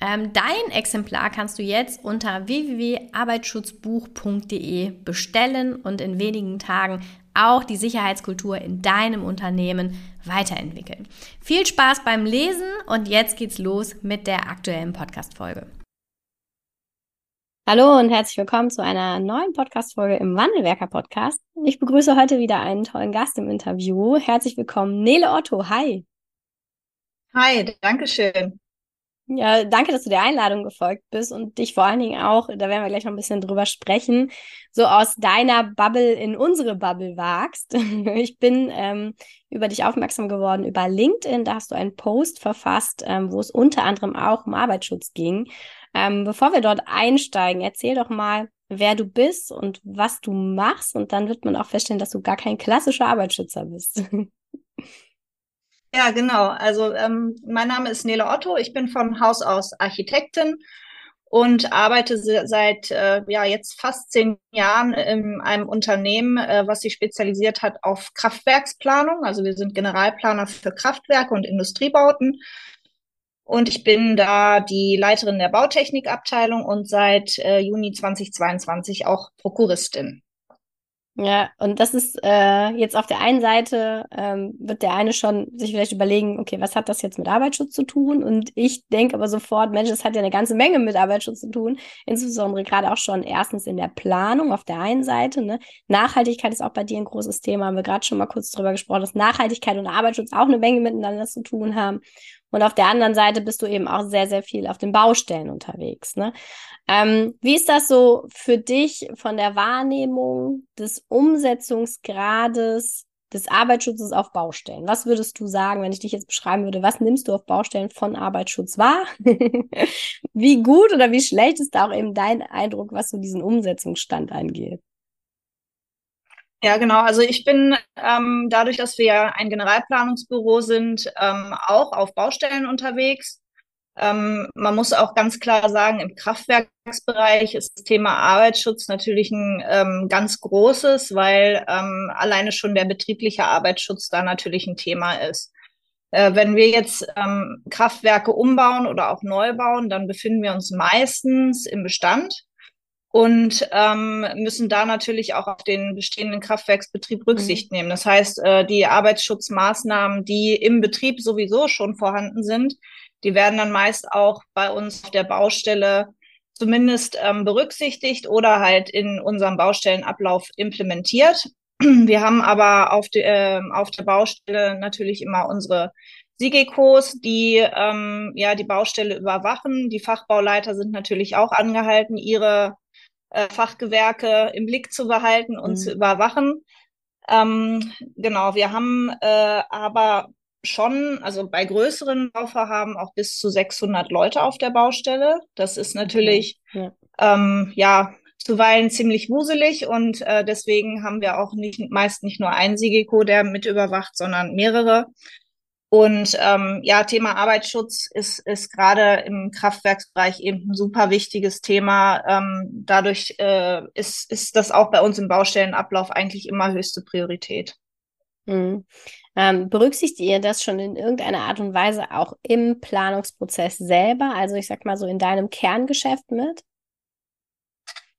Ähm, dein Exemplar kannst du jetzt unter www.arbeitsschutzbuch.de bestellen und in wenigen Tagen auch die Sicherheitskultur in deinem Unternehmen weiterentwickeln. Viel Spaß beim Lesen und jetzt geht's los mit der aktuellen Podcast-Folge. Hallo und herzlich willkommen zu einer neuen Podcast-Folge im Wandelwerker-Podcast. Ich begrüße heute wieder einen tollen Gast im Interview. Herzlich willkommen, Nele Otto. Hi. Hi, danke schön. Ja, danke, dass du der Einladung gefolgt bist und dich vor allen Dingen auch, da werden wir gleich noch ein bisschen drüber sprechen, so aus deiner Bubble in unsere Bubble wagst. Ich bin ähm, über dich aufmerksam geworden über LinkedIn. Da hast du einen Post verfasst, ähm, wo es unter anderem auch um Arbeitsschutz ging. Ähm, bevor wir dort einsteigen, erzähl doch mal, wer du bist und was du machst. Und dann wird man auch feststellen, dass du gar kein klassischer Arbeitsschützer bist. Ja, genau. Also ähm, mein Name ist Nele Otto. Ich bin von Haus aus Architektin und arbeite seit äh, ja jetzt fast zehn Jahren in einem Unternehmen, äh, was sich spezialisiert hat auf Kraftwerksplanung. Also wir sind Generalplaner für Kraftwerke und Industriebauten. Und ich bin da die Leiterin der Bautechnikabteilung und seit äh, Juni 2022 auch Prokuristin. Ja, und das ist äh, jetzt auf der einen Seite, ähm, wird der eine schon sich vielleicht überlegen, okay, was hat das jetzt mit Arbeitsschutz zu tun? Und ich denke aber sofort, Mensch, das hat ja eine ganze Menge mit Arbeitsschutz zu tun, insbesondere gerade auch schon erstens in der Planung auf der einen Seite. Ne? Nachhaltigkeit ist auch bei dir ein großes Thema, haben wir gerade schon mal kurz drüber gesprochen, dass Nachhaltigkeit und Arbeitsschutz auch eine Menge miteinander zu tun haben. Und auf der anderen Seite bist du eben auch sehr, sehr viel auf den Baustellen unterwegs. Ne? Ähm, wie ist das so für dich von der Wahrnehmung des Umsetzungsgrades des Arbeitsschutzes auf Baustellen? Was würdest du sagen, wenn ich dich jetzt beschreiben würde, was nimmst du auf Baustellen von Arbeitsschutz wahr? wie gut oder wie schlecht ist da auch eben dein Eindruck, was so diesen Umsetzungsstand angeht? Ja, genau. Also ich bin ähm, dadurch, dass wir ja ein Generalplanungsbüro sind, ähm, auch auf Baustellen unterwegs. Ähm, man muss auch ganz klar sagen, im Kraftwerksbereich ist das Thema Arbeitsschutz natürlich ein ähm, ganz großes, weil ähm, alleine schon der betriebliche Arbeitsschutz da natürlich ein Thema ist. Äh, wenn wir jetzt ähm, Kraftwerke umbauen oder auch neu bauen, dann befinden wir uns meistens im Bestand und ähm, müssen da natürlich auch auf den bestehenden Kraftwerksbetrieb Rücksicht mhm. nehmen. Das heißt, äh, die Arbeitsschutzmaßnahmen, die im Betrieb sowieso schon vorhanden sind, die werden dann meist auch bei uns auf der Baustelle zumindest ähm, berücksichtigt oder halt in unserem Baustellenablauf implementiert. Wir haben aber auf, die, äh, auf der Baustelle natürlich immer unsere SIGECOs, die ähm, ja die Baustelle überwachen. Die Fachbauleiter sind natürlich auch angehalten, ihre äh, Fachgewerke im Blick zu behalten und mhm. zu überwachen. Ähm, genau, wir haben äh, aber schon, also bei größeren Bauvorhaben auch bis zu 600 Leute auf der Baustelle. Das ist natürlich, okay. ja. Ähm, ja, zuweilen ziemlich wuselig und äh, deswegen haben wir auch nicht, meist nicht nur einen Sigeko, der mit überwacht, sondern mehrere. Und ähm, ja, Thema Arbeitsschutz ist, ist gerade im Kraftwerksbereich eben ein super wichtiges Thema. Ähm, dadurch äh, ist, ist das auch bei uns im Baustellenablauf eigentlich immer höchste Priorität. Mhm. Ähm, berücksichtigt ihr das schon in irgendeiner Art und Weise auch im Planungsprozess selber? Also ich sag mal so in deinem Kerngeschäft mit?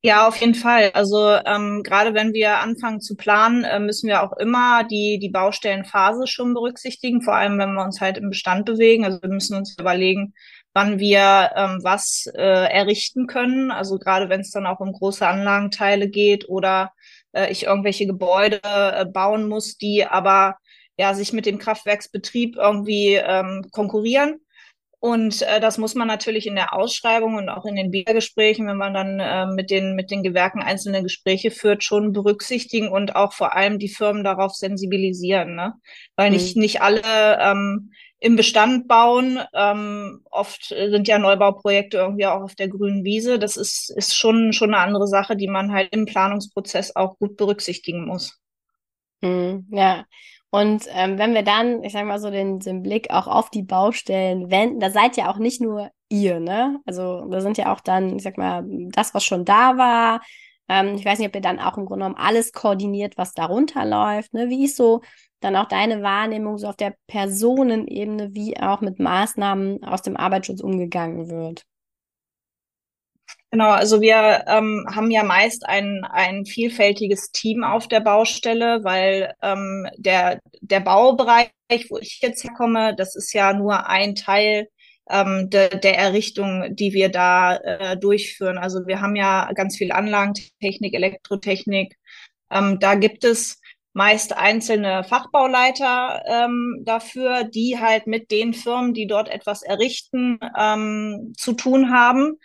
Ja, auf jeden Fall. Also ähm, gerade wenn wir anfangen zu planen, äh, müssen wir auch immer die, die Baustellenphase schon berücksichtigen, vor allem wenn wir uns halt im Bestand bewegen. Also wir müssen uns überlegen, wann wir ähm, was äh, errichten können. Also gerade wenn es dann auch um große Anlagenteile geht oder äh, ich irgendwelche Gebäude äh, bauen muss, die aber ja sich mit dem Kraftwerksbetrieb irgendwie ähm, konkurrieren. Und äh, das muss man natürlich in der Ausschreibung und auch in den Biergesprächen, wenn man dann äh, mit, den, mit den Gewerken einzelne Gespräche führt, schon berücksichtigen und auch vor allem die Firmen darauf sensibilisieren. Ne? Weil mhm. nicht, nicht alle ähm, im Bestand bauen. Ähm, oft sind ja Neubauprojekte irgendwie auch auf der grünen Wiese. Das ist, ist schon, schon eine andere Sache, die man halt im Planungsprozess auch gut berücksichtigen muss. Mhm, ja, und ähm, wenn wir dann, ich sag mal so, den, den Blick auch auf die Baustellen wenden, da seid ja auch nicht nur ihr, ne? Also da sind ja auch dann, ich sag mal, das, was schon da war. Ähm, ich weiß nicht, ob ihr dann auch im Grunde genommen alles koordiniert, was darunter läuft. Ne? Wie ist so dann auch deine Wahrnehmung so auf der Personenebene, wie auch mit Maßnahmen aus dem Arbeitsschutz umgegangen wird? Genau, also wir ähm, haben ja meist ein, ein vielfältiges Team auf der Baustelle, weil ähm, der, der Baubereich, wo ich jetzt herkomme, das ist ja nur ein Teil ähm, de, der Errichtung, die wir da äh, durchführen. Also wir haben ja ganz viel Anlagentechnik, Elektrotechnik. Ähm, da gibt es meist einzelne Fachbauleiter ähm, dafür, die halt mit den Firmen, die dort etwas errichten, ähm, zu tun haben.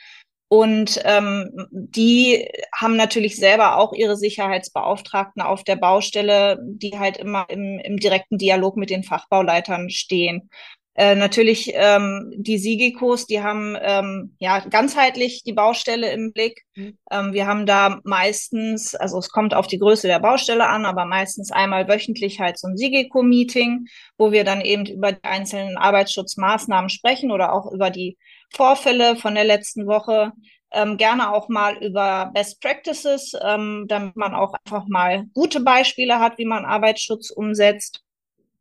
Und ähm, die haben natürlich selber auch ihre Sicherheitsbeauftragten auf der Baustelle, die halt immer im, im direkten Dialog mit den Fachbauleitern stehen. Äh, natürlich ähm, die Sigikos, die haben ähm, ja ganzheitlich die Baustelle im Blick. Mhm. Ähm, wir haben da meistens, also es kommt auf die Größe der Baustelle an, aber meistens einmal wöchentlich halt so ein Sigiko-Meeting, wo wir dann eben über die einzelnen Arbeitsschutzmaßnahmen sprechen oder auch über die Vorfälle von der letzten Woche. Ähm, gerne auch mal über Best Practices, ähm, damit man auch einfach mal gute Beispiele hat, wie man Arbeitsschutz umsetzt.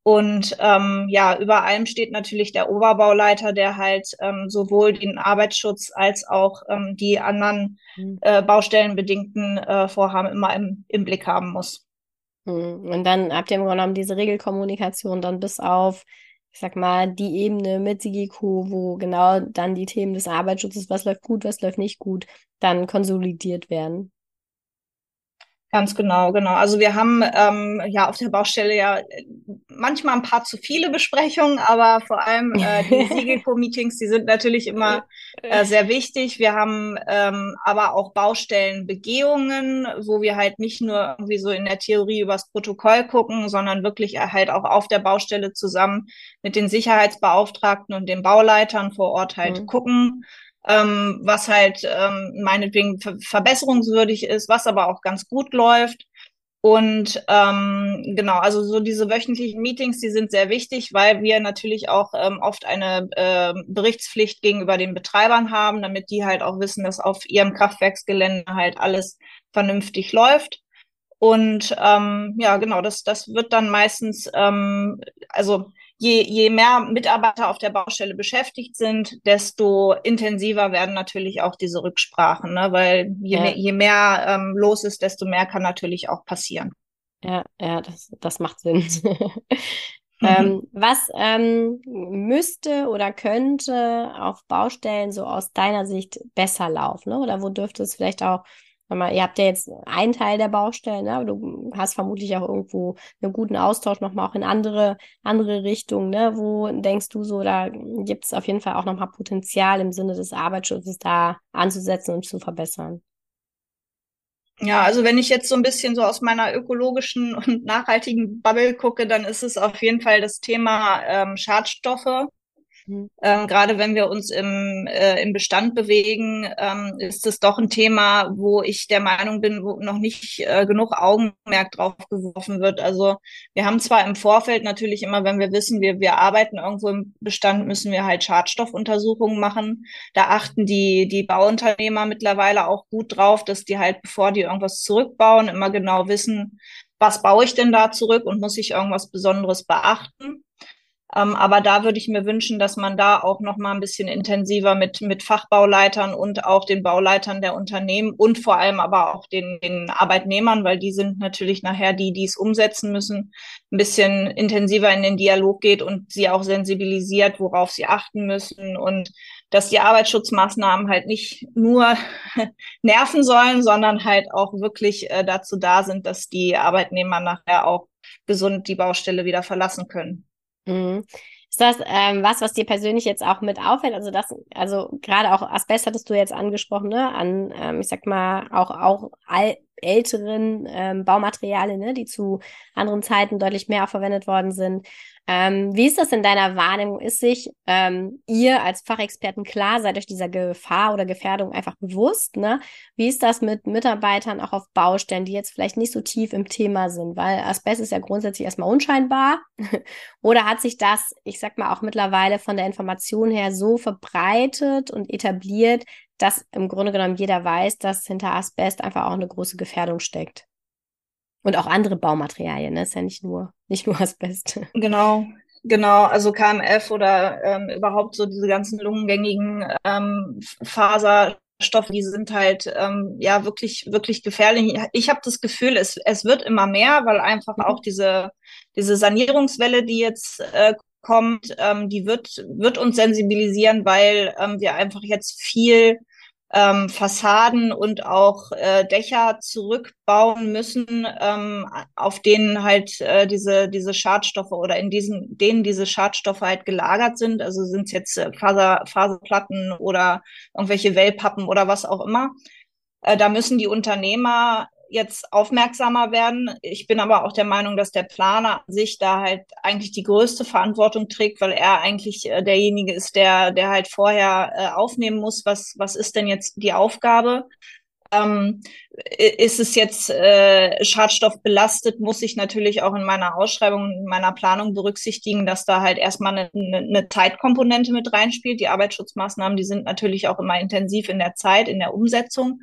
Und ähm, ja, über allem steht natürlich der Oberbauleiter, der halt ähm, sowohl den Arbeitsschutz als auch ähm, die anderen mhm. äh, baustellenbedingten äh, Vorhaben immer im, im Blick haben muss. Mhm. Und dann habt ihr im Grunde genommen diese Regelkommunikation dann bis auf ich sag mal, die Ebene mit Sigiku, wo genau dann die Themen des Arbeitsschutzes, was läuft gut, was läuft nicht gut, dann konsolidiert werden. Ganz genau, genau. Also wir haben ähm, ja auf der Baustelle ja manchmal ein paar zu viele Besprechungen, aber vor allem äh, die Siegelco-Meetings, die sind natürlich immer äh, sehr wichtig. Wir haben ähm, aber auch Baustellenbegehungen, wo wir halt nicht nur irgendwie so in der Theorie übers Protokoll gucken, sondern wirklich halt auch auf der Baustelle zusammen mit den Sicherheitsbeauftragten und den Bauleitern vor Ort halt mhm. gucken ähm, was halt ähm, meinetwegen ver verbesserungswürdig ist, was aber auch ganz gut läuft. Und ähm, genau, also so diese wöchentlichen Meetings, die sind sehr wichtig, weil wir natürlich auch ähm, oft eine äh, Berichtspflicht gegenüber den Betreibern haben, damit die halt auch wissen, dass auf ihrem Kraftwerksgelände halt alles vernünftig läuft. Und ähm, ja, genau, das, das wird dann meistens, ähm, also je, je mehr Mitarbeiter auf der Baustelle beschäftigt sind, desto intensiver werden natürlich auch diese Rücksprachen, ne? weil je, ja. mehr, je mehr ähm, los ist, desto mehr kann natürlich auch passieren. Ja, ja, das, das macht Sinn. Mhm. Ähm, was ähm, müsste oder könnte auf Baustellen so aus deiner Sicht besser laufen? Ne? Oder wo dürfte es vielleicht auch mal, ihr habt ja jetzt einen Teil der Baustellen, ne? aber du hast vermutlich auch irgendwo einen guten Austausch nochmal auch in andere, andere Richtungen. Ne? Wo denkst du so, da gibt es auf jeden Fall auch nochmal Potenzial im Sinne des Arbeitsschutzes da anzusetzen und zu verbessern? Ja, also wenn ich jetzt so ein bisschen so aus meiner ökologischen und nachhaltigen Bubble gucke, dann ist es auf jeden Fall das Thema ähm, Schadstoffe. Ähm, Gerade wenn wir uns im, äh, im Bestand bewegen, ähm, ist es doch ein Thema, wo ich der Meinung bin, wo noch nicht äh, genug Augenmerk drauf geworfen wird. Also wir haben zwar im Vorfeld natürlich immer, wenn wir wissen, wir, wir arbeiten irgendwo im Bestand, müssen wir halt Schadstoffuntersuchungen machen. Da achten die, die Bauunternehmer mittlerweile auch gut drauf, dass die halt, bevor die irgendwas zurückbauen, immer genau wissen, was baue ich denn da zurück und muss ich irgendwas Besonderes beachten. Ähm, aber da würde ich mir wünschen, dass man da auch noch mal ein bisschen intensiver mit, mit Fachbauleitern und auch den Bauleitern der Unternehmen und vor allem aber auch den, den Arbeitnehmern, weil die sind natürlich nachher die, die es umsetzen müssen, ein bisschen intensiver in den Dialog geht und sie auch sensibilisiert, worauf sie achten müssen und dass die Arbeitsschutzmaßnahmen halt nicht nur nerven sollen, sondern halt auch wirklich äh, dazu da sind, dass die Arbeitnehmer nachher auch gesund die Baustelle wieder verlassen können. Mhm. Ist das ähm, was, was dir persönlich jetzt auch mit auffällt? Also das, also gerade auch Asbest hattest du jetzt angesprochen, ne? An, ähm, ich sag mal, auch, auch all, älteren ähm, Baumaterialien, ne? die zu anderen Zeiten deutlich mehr verwendet worden sind. Ähm, wie ist das in deiner Wahrnehmung? Ist sich ähm, ihr als Fachexperten klar, seid euch dieser Gefahr oder Gefährdung einfach bewusst? Ne? Wie ist das mit Mitarbeitern auch auf Baustellen, die jetzt vielleicht nicht so tief im Thema sind? Weil Asbest ist ja grundsätzlich erstmal unscheinbar. oder hat sich das, ich sag mal, auch mittlerweile von der Information her so verbreitet und etabliert, dass im Grunde genommen jeder weiß, dass hinter Asbest einfach auch eine große Gefährdung steckt? Und auch andere Baumaterialien, ne? Ist ja nicht nur, nicht nur Asbest. Genau, genau. Also KMF oder ähm, überhaupt so diese ganzen lungengängigen ähm, Faserstoffe, die sind halt ähm, ja wirklich, wirklich gefährlich. Ich habe das Gefühl, es, es wird immer mehr, weil einfach auch diese, diese Sanierungswelle, die jetzt äh, kommt, ähm, die wird, wird uns sensibilisieren, weil ähm, wir einfach jetzt viel ähm, Fassaden und auch äh, Dächer zurückbauen müssen, ähm, auf denen halt äh, diese, diese Schadstoffe oder in diesen, denen diese Schadstoffe halt gelagert sind. Also sind es jetzt äh, Faser, Faserplatten oder irgendwelche Wellpappen oder was auch immer. Äh, da müssen die Unternehmer jetzt aufmerksamer werden. Ich bin aber auch der Meinung, dass der Planer sich da halt eigentlich die größte Verantwortung trägt, weil er eigentlich äh, derjenige ist, der, der halt vorher äh, aufnehmen muss, was, was ist denn jetzt die Aufgabe. Ähm, ist es jetzt äh, Schadstoff belastet, muss ich natürlich auch in meiner Ausschreibung, in meiner Planung berücksichtigen, dass da halt erstmal eine, eine Zeitkomponente mit reinspielt. Die Arbeitsschutzmaßnahmen, die sind natürlich auch immer intensiv in der Zeit, in der Umsetzung.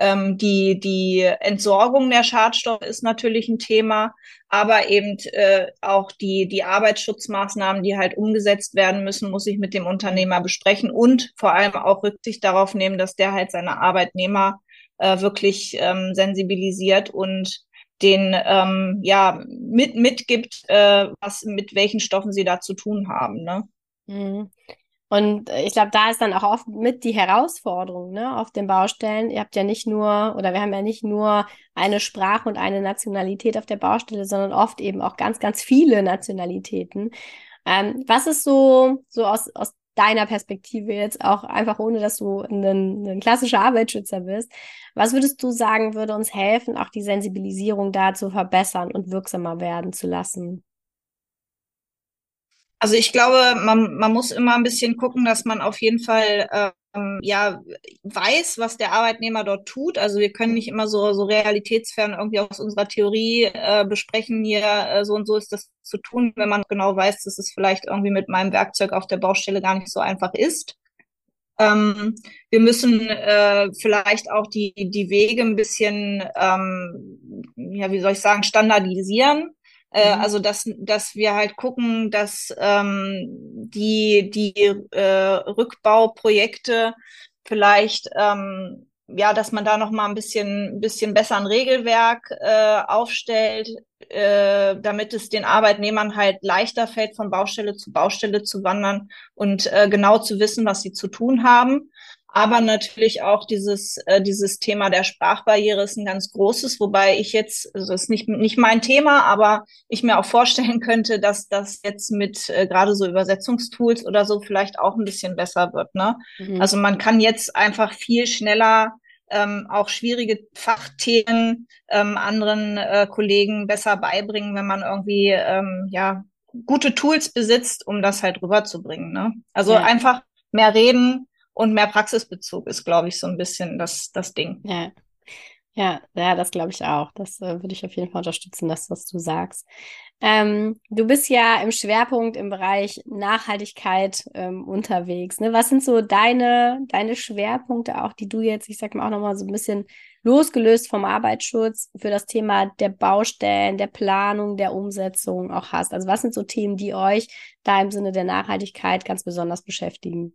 Ähm, die, die Entsorgung der Schadstoffe ist natürlich ein Thema, aber eben äh, auch die, die Arbeitsschutzmaßnahmen, die halt umgesetzt werden müssen, muss ich mit dem Unternehmer besprechen und vor allem auch Rücksicht darauf nehmen, dass der halt seine Arbeitnehmer äh, wirklich ähm, sensibilisiert und den ähm, ja mit mitgibt, äh, was mit welchen Stoffen sie da zu tun haben. Ne? Mhm. Und äh, ich glaube, da ist dann auch oft mit die Herausforderung ne, auf den Baustellen. Ihr habt ja nicht nur, oder wir haben ja nicht nur eine Sprache und eine Nationalität auf der Baustelle, sondern oft eben auch ganz, ganz viele Nationalitäten. Ähm, was ist so, so aus, aus deiner Perspektive jetzt auch einfach ohne, dass du ein, ein klassischer Arbeitsschützer bist, was würdest du sagen, würde uns helfen, auch die Sensibilisierung da zu verbessern und wirksamer werden zu lassen? Also ich glaube, man, man muss immer ein bisschen gucken, dass man auf jeden Fall ähm, ja weiß, was der Arbeitnehmer dort tut. Also wir können nicht immer so, so realitätsfern irgendwie aus unserer Theorie äh, besprechen, hier äh, so und so ist das zu tun, wenn man genau weiß, dass es vielleicht irgendwie mit meinem Werkzeug auf der Baustelle gar nicht so einfach ist. Ähm, wir müssen äh, vielleicht auch die, die Wege ein bisschen, ähm, ja, wie soll ich sagen, standardisieren. Äh, mhm. Also dass, dass wir halt gucken, dass ähm, die, die äh, Rückbauprojekte vielleicht ähm, ja, dass man da noch mal ein bisschen, ein bisschen besser ein Regelwerk äh, aufstellt, äh, damit es den Arbeitnehmern halt leichter fällt, von Baustelle zu Baustelle zu wandern und äh, genau zu wissen, was sie zu tun haben aber natürlich auch dieses, äh, dieses Thema der Sprachbarriere ist ein ganz großes, wobei ich jetzt, also das ist nicht, nicht mein Thema, aber ich mir auch vorstellen könnte, dass das jetzt mit äh, gerade so Übersetzungstools oder so vielleicht auch ein bisschen besser wird. Ne? Mhm. Also man kann jetzt einfach viel schneller ähm, auch schwierige Fachthemen ähm, anderen äh, Kollegen besser beibringen, wenn man irgendwie ähm, ja gute Tools besitzt, um das halt rüberzubringen. Ne? Also ja. einfach mehr reden und mehr Praxisbezug ist, glaube ich, so ein bisschen das, das Ding. Ja. Ja, ja, das glaube ich auch. Das äh, würde ich auf jeden Fall unterstützen, das, was du sagst. Ähm, du bist ja im Schwerpunkt im Bereich Nachhaltigkeit ähm, unterwegs. Ne? Was sind so deine, deine Schwerpunkte auch, die du jetzt, ich sag mal, auch nochmal so ein bisschen losgelöst vom Arbeitsschutz für das Thema der Baustellen, der Planung, der Umsetzung auch hast? Also was sind so Themen, die euch da im Sinne der Nachhaltigkeit ganz besonders beschäftigen?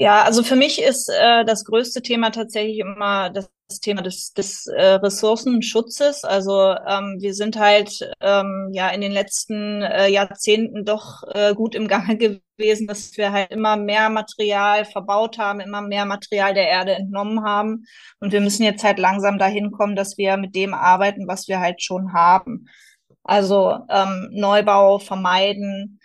Ja, also für mich ist äh, das größte Thema tatsächlich immer das Thema des, des äh, Ressourcenschutzes. Also ähm, wir sind halt ähm, ja in den letzten äh, Jahrzehnten doch äh, gut im Gange gewesen, dass wir halt immer mehr Material verbaut haben, immer mehr Material der Erde entnommen haben. Und wir müssen jetzt halt langsam dahin kommen, dass wir mit dem arbeiten, was wir halt schon haben. Also ähm, Neubau vermeiden,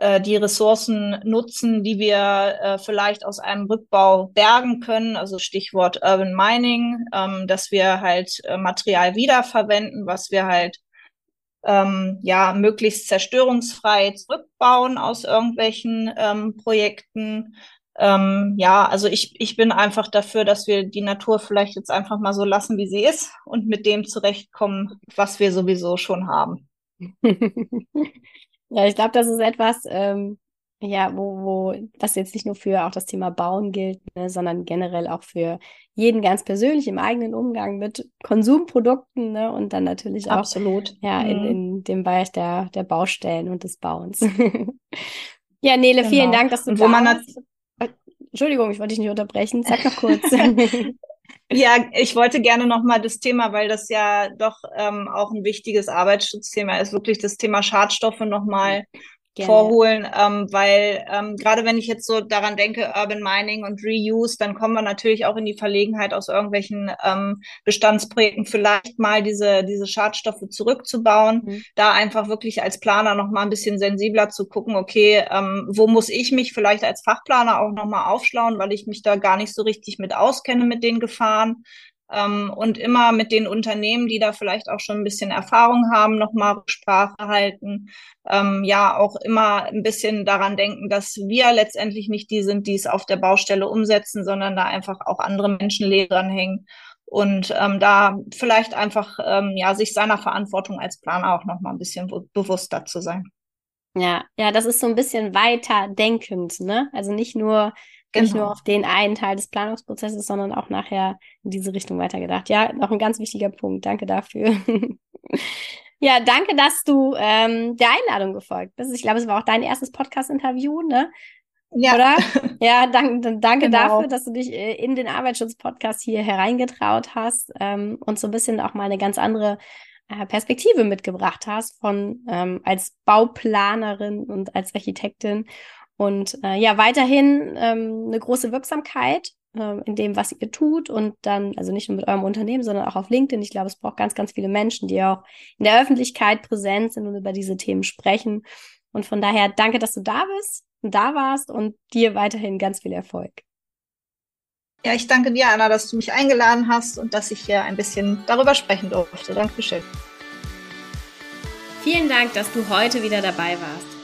äh, die Ressourcen nutzen, die wir äh, vielleicht aus einem Rückbau bergen können, also Stichwort Urban Mining, ähm, dass wir halt äh, Material wiederverwenden, was wir halt ähm, ja möglichst zerstörungsfrei zurückbauen aus irgendwelchen ähm, Projekten. Ähm, ja, also ich, ich bin einfach dafür, dass wir die Natur vielleicht jetzt einfach mal so lassen, wie sie ist und mit dem zurechtkommen, was wir sowieso schon haben. Ja, ich glaube, das ist etwas, ähm, ja, wo, wo das jetzt nicht nur für auch das Thema Bauen gilt, ne, sondern generell auch für jeden ganz persönlich im eigenen Umgang mit Konsumprodukten ne, und dann natürlich auch Absolut. ja, in, mhm. in dem Bereich der, der Baustellen und des Bauens. ja, Nele, genau. vielen Dank, dass du und wo da man hast. Entschuldigung, ich wollte dich nicht unterbrechen. Sag noch kurz. Ja, ich wollte gerne nochmal das Thema, weil das ja doch ähm, auch ein wichtiges Arbeitsschutzthema ist, wirklich das Thema Schadstoffe nochmal Gerne. vorholen, ähm, weil ähm, gerade wenn ich jetzt so daran denke, Urban Mining und Reuse, dann kommen wir natürlich auch in die Verlegenheit, aus irgendwelchen ähm, Bestandsprojekten vielleicht mal diese, diese Schadstoffe zurückzubauen, mhm. da einfach wirklich als Planer nochmal ein bisschen sensibler zu gucken, okay, ähm, wo muss ich mich vielleicht als Fachplaner auch nochmal aufschlauen, weil ich mich da gar nicht so richtig mit auskenne mit den Gefahren ähm, und immer mit den Unternehmen, die da vielleicht auch schon ein bisschen Erfahrung haben, nochmal Rücksprache halten. Ähm, ja, auch immer ein bisschen daran denken, dass wir letztendlich nicht die sind, die es auf der Baustelle umsetzen, sondern da einfach auch andere Menschenleben dranhängen und ähm, da vielleicht einfach ähm, ja sich seiner Verantwortung als Planer auch noch mal ein bisschen bewusster zu sein. Ja, ja, das ist so ein bisschen weiter denkend, ne? Also nicht nur Genau. Nicht nur auf den einen Teil des Planungsprozesses, sondern auch nachher in diese Richtung weitergedacht. Ja, noch ein ganz wichtiger Punkt. Danke dafür. ja, danke, dass du ähm, der Einladung gefolgt bist. Ich glaube, es war auch dein erstes Podcast-Interview, ne? Ja. Oder? Ja, danke, danke genau. dafür, dass du dich äh, in den Arbeitsschutz-Podcast hier hereingetraut hast ähm, und so ein bisschen auch mal eine ganz andere äh, Perspektive mitgebracht hast von ähm, als Bauplanerin und als Architektin und äh, ja, weiterhin ähm, eine große Wirksamkeit äh, in dem, was ihr tut und dann, also nicht nur mit eurem Unternehmen, sondern auch auf LinkedIn. Ich glaube, es braucht ganz, ganz viele Menschen, die auch in der Öffentlichkeit präsent sind und über diese Themen sprechen. Und von daher danke, dass du da bist und da warst und dir weiterhin ganz viel Erfolg. Ja, ich danke dir, Anna, dass du mich eingeladen hast und dass ich hier ein bisschen darüber sprechen durfte. Dankeschön. Vielen Dank, dass du heute wieder dabei warst.